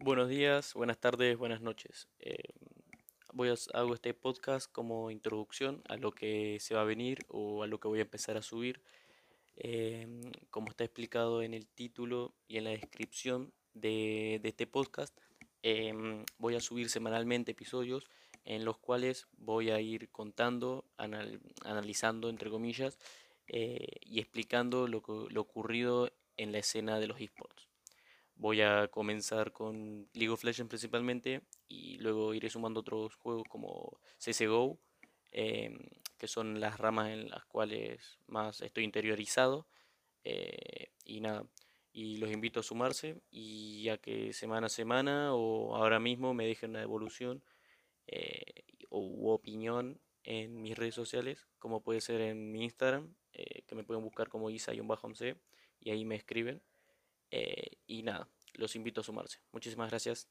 Buenos días, buenas tardes, buenas noches. Eh, voy a, hago este podcast como introducción a lo que se va a venir o a lo que voy a empezar a subir. Em, como está explicado en el título y en la descripción de, este podcast, em, voy a subir semanalmente episodios en los cuales voy a ir contando, analizando, entre comillas, eh, y explicando lo, lo ocurrido en la escena de los esports. Voy a comenzar con League of Legends principalmente y luego iré sumando otros juegos como CSGO, em, que son las ramas en las cuales más estoy interiorizado. Eh, y nada, y los invito a sumarse y a que semana a semana o ahora mismo me dejen una evolución eh, u opinión en mis redes sociales, como puede ser en mi Instagram, eh, que me pueden buscar como isa-c y ahí me escriben. Eh, y nada, los invito a sumarse. Muchísimas gracias.